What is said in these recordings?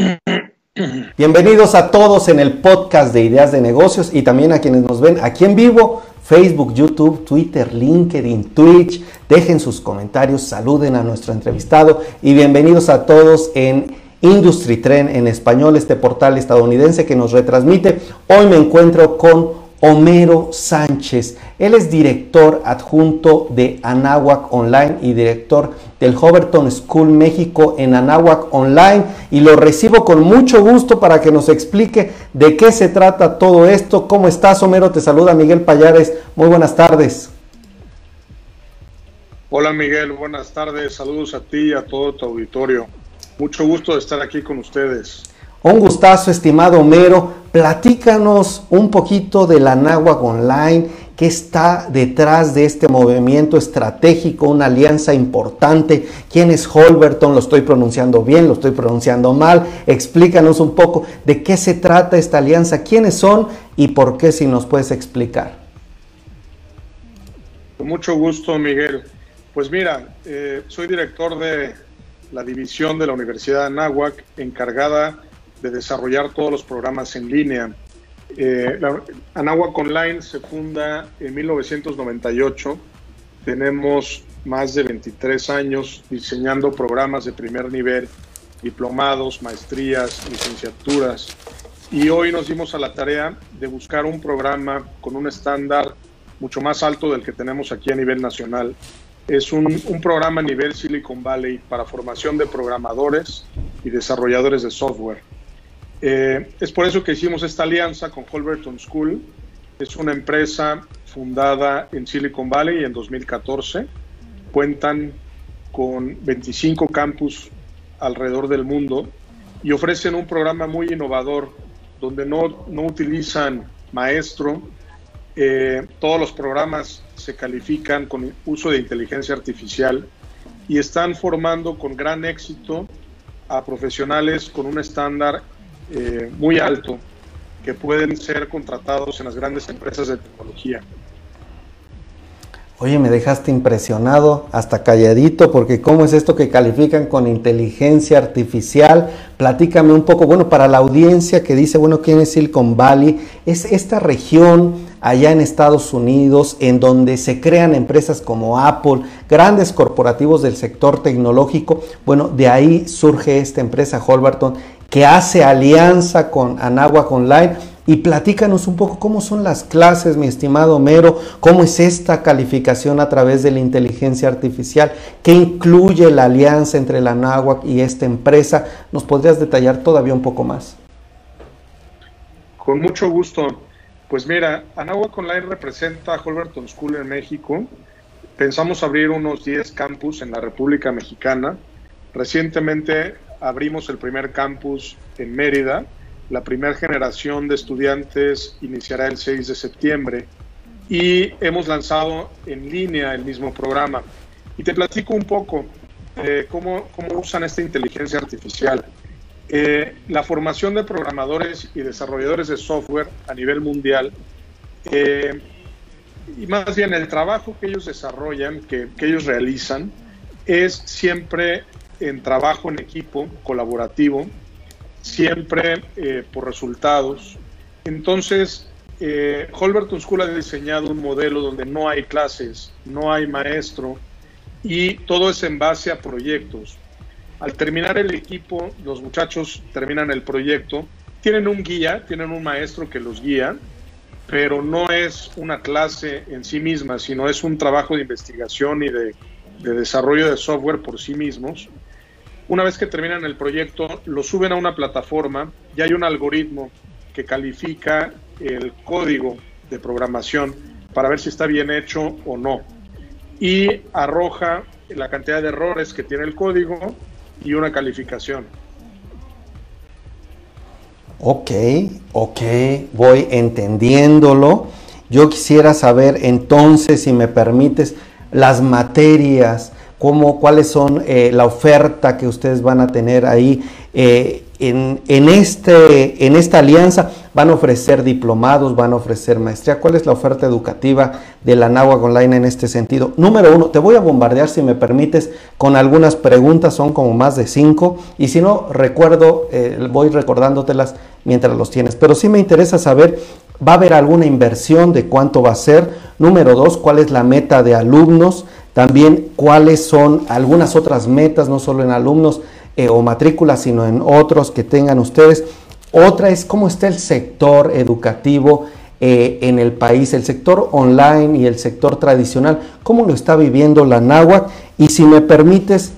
Bienvenidos a todos en el podcast de Ideas de Negocios y también a quienes nos ven aquí en vivo, Facebook, YouTube, Twitter, LinkedIn, Twitch. Dejen sus comentarios, saluden a nuestro entrevistado y bienvenidos a todos en Industry Trend en español, este portal estadounidense que nos retransmite. Hoy me encuentro con Homero Sánchez. Él es director adjunto de Anáhuac Online y director del Hoverton School México en Anáhuac Online y lo recibo con mucho gusto para que nos explique de qué se trata todo esto. ¿Cómo estás, Homero? Te saluda Miguel Payares. Muy buenas tardes. Hola Miguel, buenas tardes. Saludos a ti y a todo tu auditorio. Mucho gusto de estar aquí con ustedes. Un gustazo, estimado Homero. Platícanos un poquito de la Nahuac Online, qué está detrás de este movimiento estratégico, una alianza importante. ¿Quién es Holberton? Lo estoy pronunciando bien, lo estoy pronunciando mal. Explícanos un poco de qué se trata esta alianza, quiénes son y por qué, si nos puedes explicar. Con mucho gusto, Miguel. Pues mira, eh, soy director de la división de la Universidad de Anáhuac encargada de desarrollar todos los programas en línea. Eh, Online se funda en 1998. Tenemos más de 23 años diseñando programas de primer nivel, diplomados, maestrías, licenciaturas. Y hoy nos dimos a la tarea de buscar un programa con un estándar mucho más alto del que tenemos aquí a nivel nacional. Es un, un programa a nivel Silicon Valley para formación de programadores y desarrolladores de software. Eh, es por eso que hicimos esta alianza con Holberton School. Es una empresa fundada en Silicon Valley en 2014. Cuentan con 25 campus alrededor del mundo y ofrecen un programa muy innovador donde no, no utilizan maestro. Eh, todos los programas se califican con uso de inteligencia artificial y están formando con gran éxito a profesionales con un estándar eh, muy alto que pueden ser contratados en las grandes empresas de tecnología. Oye, me dejaste impresionado, hasta calladito, porque ¿cómo es esto que califican con inteligencia artificial? Platícame un poco, bueno, para la audiencia que dice, bueno, ¿quién es Silicon Valley? Es esta región allá en Estados Unidos en donde se crean empresas como Apple, grandes corporativos del sector tecnológico. Bueno, de ahí surge esta empresa Holberton que hace alianza con Anáhuac Online. Y platícanos un poco cómo son las clases, mi estimado Homero, cómo es esta calificación a través de la inteligencia artificial, qué incluye la alianza entre la Anáhuac y esta empresa. ¿Nos podrías detallar todavía un poco más? Con mucho gusto. Pues mira, Anáhuac Online representa a Holberton School en México. Pensamos abrir unos 10 campus en la República Mexicana. Recientemente abrimos el primer campus en Mérida. La primera generación de estudiantes iniciará el 6 de septiembre y hemos lanzado en línea el mismo programa. Y te platico un poco eh, cómo, cómo, usan esta inteligencia artificial. Eh, la formación de programadores y desarrolladores de software a nivel mundial, eh, y más bien el trabajo que ellos desarrollan, que, que ellos realizan, es siempre en trabajo en equipo, colaborativo, siempre eh, por resultados. Entonces, eh, Holberton School ha diseñado un modelo donde no hay clases, no hay maestro y todo es en base a proyectos. Al terminar el equipo, los muchachos terminan el proyecto, tienen un guía, tienen un maestro que los guía, pero no es una clase en sí misma, sino es un trabajo de investigación y de desarrollo de software por sí mismos. Una vez que terminan el proyecto, lo suben a una plataforma y hay un algoritmo que califica el código de programación para ver si está bien hecho o no. Y arroja la cantidad de errores que tiene el código y una calificación. Ok, ok, voy entendiéndolo. Yo quisiera saber entonces, si me permites, las materias cómo, cuáles son eh, la oferta que ustedes van a tener ahí eh, en, este, en esta alianza. Van a ofrecer diplomados, van a ofrecer maestría. ¿Cuál es la oferta educativa de la Nahuac Online en este sentido? Número uno, te voy a bombardear, si me permites, con algunas preguntas, son como más de cinco. Y si no, recuerdo, eh, voy recordándotelas mientras los tienes. Pero sí me interesa saber ¿Va a haber alguna inversión de cuánto va a ser? Número dos, ¿cuál es la meta de alumnos? También, ¿cuáles son algunas otras metas, no solo en alumnos eh, o matrículas, sino en otros que tengan ustedes? Otra es cómo está el sector educativo eh, en el país, el sector online y el sector tradicional, cómo lo está viviendo la náhuatl. Y si me permites,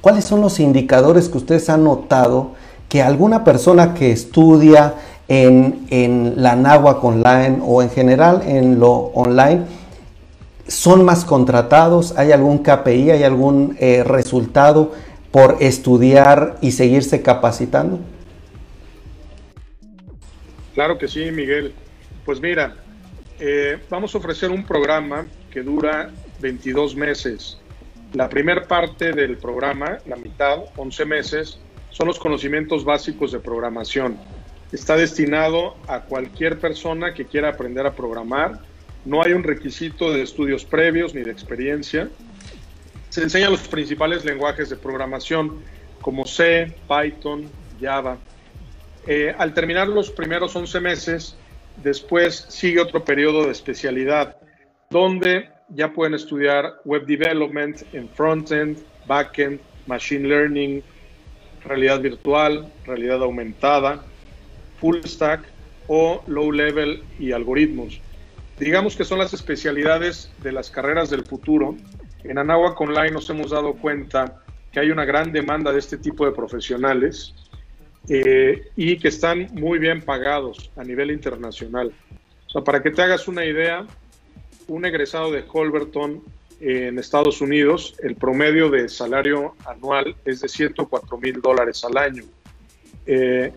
¿cuáles son los indicadores que ustedes han notado que alguna persona que estudia en, la náhuatl online o en general en lo online son más contratados? ¿Hay algún KPI, hay algún eh, resultado por estudiar y seguirse capacitando? Claro que sí, Miguel. Pues mira, eh, vamos a ofrecer un programa que dura 22 meses. La primera parte del programa, la mitad, 11 meses, son los conocimientos básicos de programación está destinado a cualquier persona que quiera aprender a programar. No hay un requisito de estudios previos ni de experiencia. Se enseñan los principales lenguajes de programación como C, Python, Java. Eh, al terminar los primeros 11 meses, después sigue otro periodo de especialidad donde ya pueden estudiar web development en frontend, backend, machine learning, realidad virtual, realidad aumentada, full stack o low level y algoritmos. Digamos que son las especialidades de las carreras del futuro. En Anáhuac Online nos hemos dado cuenta que hay una gran demanda de este tipo de profesionales eh, y que están muy bien pagados a nivel internacional. O sea, para que te hagas una idea, un egresado de Holberton en Estados Unidos, el promedio de salario anual es de 104 mil dólares al año. Eh,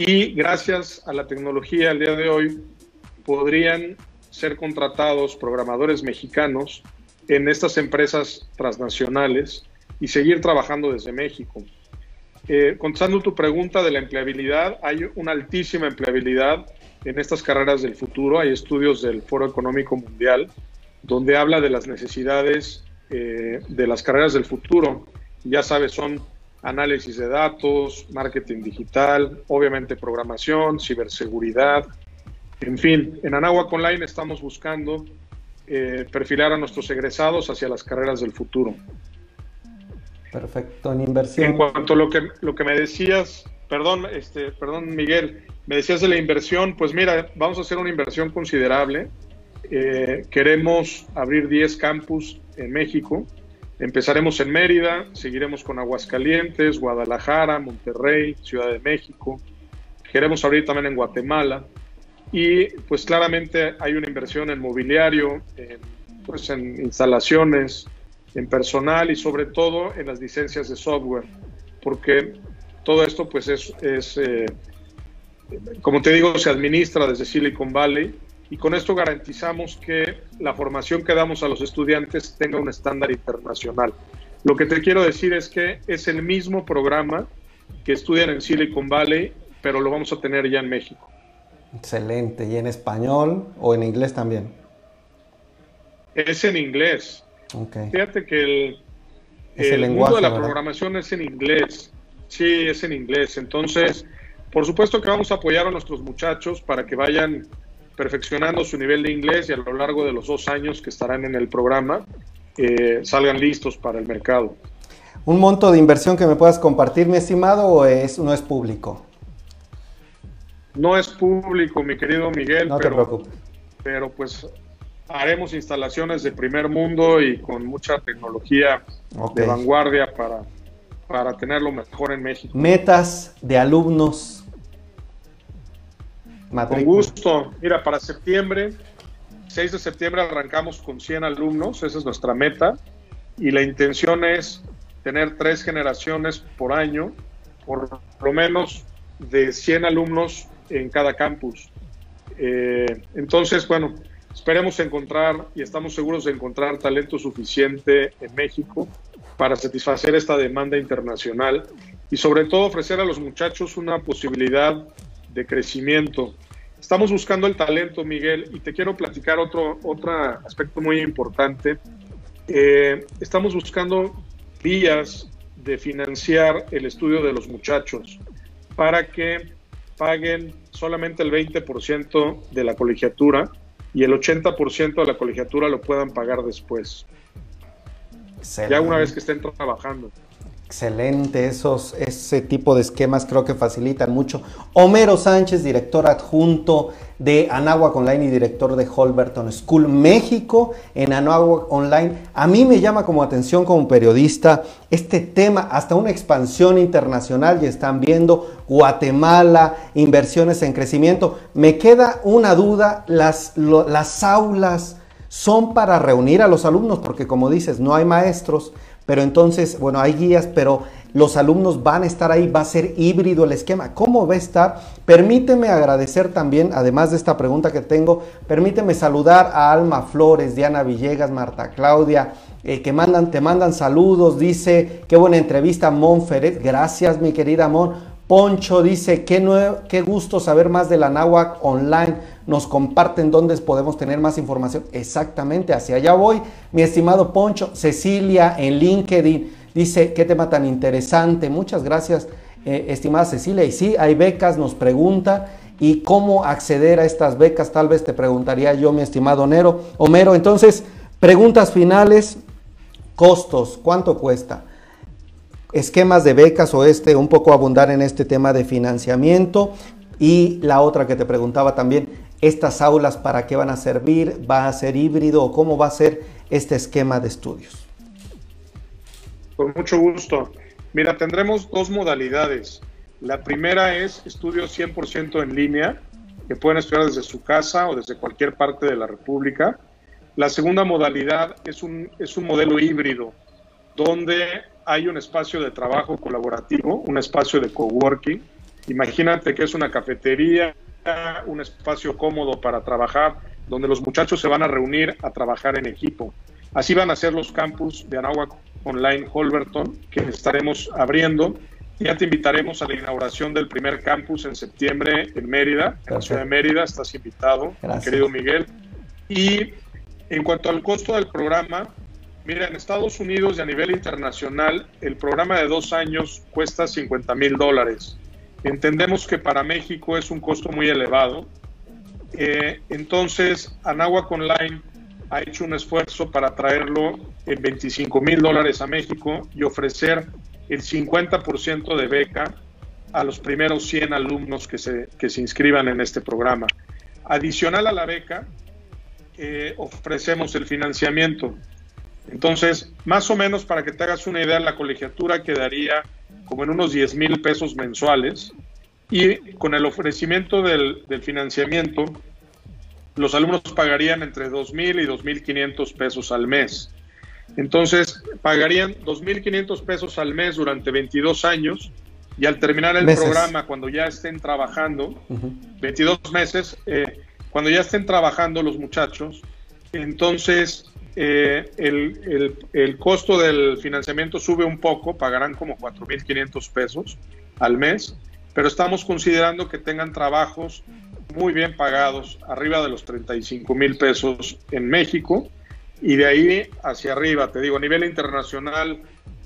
y gracias a la tecnología al día de hoy podrían ser contratados programadores mexicanos en estas empresas transnacionales y seguir trabajando desde México. Eh, contestando tu pregunta de la empleabilidad, hay una altísima empleabilidad en estas carreras del futuro. Hay estudios del Foro Económico Mundial donde habla de las necesidades eh, de las carreras del futuro. Ya sabes, son análisis de datos, marketing digital, obviamente programación, ciberseguridad. En fin, en Anáhuac Online estamos buscando eh, perfilar a nuestros egresados hacia las carreras del futuro. Perfecto, en inversión. En cuanto a lo que, lo que me decías, perdón, este, perdón Miguel, me decías de la inversión, pues mira, vamos a hacer una inversión considerable. Eh, queremos abrir 10 campus en México Empezaremos en Mérida, seguiremos con Aguascalientes, Guadalajara, Monterrey, Ciudad de México. Queremos abrir también en Guatemala. Y pues claramente hay una inversión en mobiliario, en, pues en instalaciones, en personal y sobre todo en las licencias de software, porque todo esto pues es, eh, como te digo, se administra desde Silicon Valley y con esto garantizamos que la formación que damos a los estudiantes tenga un estándar internacional. Lo que te quiero decir es que es el mismo programa que estudian en Silicon Valley, pero lo vamos a tener ya en México. Excelente. ¿Y en español o en inglés también? Es en inglés. Fíjate que el, el, mundo de la programación es en inglés. Sí, es en inglés. Entonces, por supuesto que vamos a apoyar a nuestros muchachos para que vayan perfeccionando su nivel de inglés y a lo largo de los dos años que estarán en el programa eh, salgan listos para el mercado. ¿Un monto de inversión que me puedas compartir, mi estimado, o es, no es público? No es público, mi querido Miguel. No te preocupes. Pero pues haremos instalaciones de primer mundo y con mucha tecnología de vanguardia para, para tenerlo mejor en México. Metas de alumnos con gusto. Mira, para septiembre, 6 de septiembre arrancamos con 100 alumnos, esa es nuestra meta, y la intención es tener tres generaciones por año, por lo menos de 100 alumnos en cada campus. Eh, entonces, bueno, esperemos encontrar y estamos seguros de encontrar talento suficiente en México para satisfacer esta demanda internacional y sobre todo ofrecer a los muchachos una posibilidad de crecimiento. Estamos buscando el talento, Miguel, y te quiero platicar otro, otro aspecto muy importante. Eh, estamos buscando vías de financiar el estudio de los muchachos para que paguen solamente el 20% de la colegiatura y el 80% de la colegiatura lo puedan pagar después. Ya una vez que estén trabajando. Excelente, esos, ese tipo de esquemas creo que facilitan mucho. Homero Sánchez, director adjunto de Anáhuac Online y director de Holberton School México en Anáhuac Online. A mí me llama como atención como periodista este tema, hasta una expansión internacional, y están viendo Guatemala, inversiones en crecimiento. Me queda una duda, las, las aulas son para reunir a los alumnos, porque como dices, no hay maestros pero entonces, bueno, hay guías, pero los alumnos van a estar ahí, va a ser híbrido el esquema. ¿Cómo va a estar? Permíteme agradecer también, además de esta pregunta que tengo, permíteme saludar a Alma Flores, Diana Villegas, Marta Claudia, eh, que mandan, te mandan saludos, dice, qué buena entrevista, Mon Feret, gracias mi querida Mon. Poncho dice, qué, qué gusto saber más de la náhuac online nos comparten dónde podemos tener más información. Exactamente, hacia allá voy. Mi estimado Poncho, Cecilia en LinkedIn dice, qué tema tan interesante. Muchas gracias, eh, estimada Cecilia. Y sí, hay becas, nos pregunta. ¿Y cómo acceder a estas becas? Tal vez te preguntaría yo, mi estimado Nero. Homero, entonces, preguntas finales, costos, ¿cuánto cuesta? Esquemas de becas o este, un poco abundar en este tema de financiamiento. Y la otra que te preguntaba también, estas aulas para qué van a servir, va a ser híbrido o cómo va a ser este esquema de estudios. Con mucho gusto. Mira, tendremos dos modalidades. La primera es estudios 100% en línea, que pueden estudiar desde su casa o desde cualquier parte de la República. La segunda modalidad es un, es un modelo híbrido, donde hay un espacio de trabajo colaborativo, un espacio de coworking. Imagínate que es una cafetería, un espacio cómodo para trabajar, donde los muchachos se van a reunir a trabajar en equipo. Así van a ser los campus de Anáhuac Online Holberton, que estaremos abriendo. Ya te invitaremos a la inauguración del primer campus en septiembre en Mérida, en la ciudad de Mérida. Estás invitado, querido Miguel. Y en cuanto al costo del programa, mira, en Estados Unidos y a nivel internacional, el programa de dos años cuesta 50 mil dólares. Entendemos que para México es un costo muy elevado. Eh, entonces, Anáhuac Online ha hecho un esfuerzo para traerlo en 25 mil dólares a México y ofrecer el 50% de beca a los primeros 100 alumnos que se, que se inscriban en este programa. Adicional a la beca, eh, ofrecemos el financiamiento. Entonces, más o menos para que te hagas una idea, la colegiatura quedaría como en unos 10 mil pesos mensuales y con el ofrecimiento del, financiamiento, los alumnos pagarían entre 2 mil y 2.500 pesos al mes. Entonces, pagarían 2.500 pesos al mes durante 22 años y al terminar el programa, cuando ya estén trabajando, 22 meses, eh, cuando ya estén trabajando los muchachos, entonces eh, el, costo del financiamiento sube un poco, pagarán como 4.500 pesos al mes, pero estamos considerando que tengan trabajos muy bien pagados, arriba de los 35 mil pesos en México, y de ahí hacia arriba, te digo, a nivel internacional,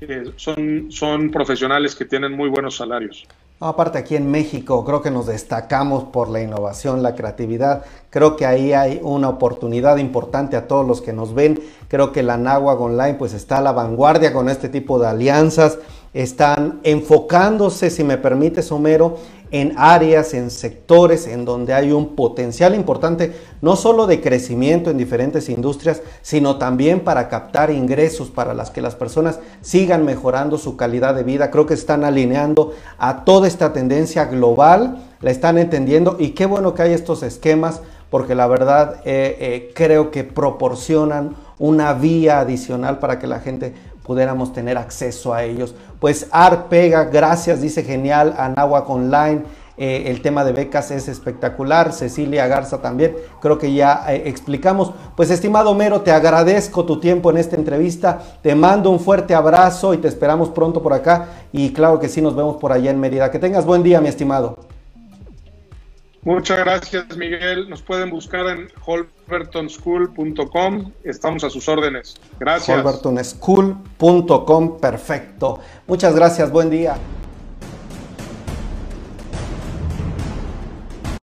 eh, son, son profesionales que tienen muy buenos salarios. Aparte aquí en México creo que nos destacamos por la innovación, la creatividad. Creo que ahí hay una oportunidad importante a todos los que nos ven. Creo que la Nahuac Online pues está a la vanguardia con este tipo de alianzas. Están enfocándose, si me permite, Homero, en áreas, en sectores en donde hay un potencial importante, no solo de crecimiento en diferentes industrias, sino también para captar ingresos para las que las personas sigan mejorando su calidad de vida. Creo que están alineando a toda esta tendencia global, la están entendiendo y qué bueno que hay estos esquemas porque la verdad eh, eh, creo que proporcionan una vía adicional para que la gente pudiéramos tener acceso a ellos. Pues Arpega, gracias, dice genial, Anáhuac Online. eh, el tema de becas es espectacular, Cecilia Garza también, creo que ya eh, explicamos. Pues estimado Mero, te agradezco tu tiempo en esta entrevista, te mando un fuerte abrazo y te esperamos pronto por acá y claro que sí, nos vemos por allá en Mérida. Que tengas buen día, mi estimado. Muchas gracias, Miguel. Nos pueden buscar en holbertonschool.com. Estamos a sus órdenes. Gracias. holbertonschool.com, perfecto. Muchas gracias, buen día.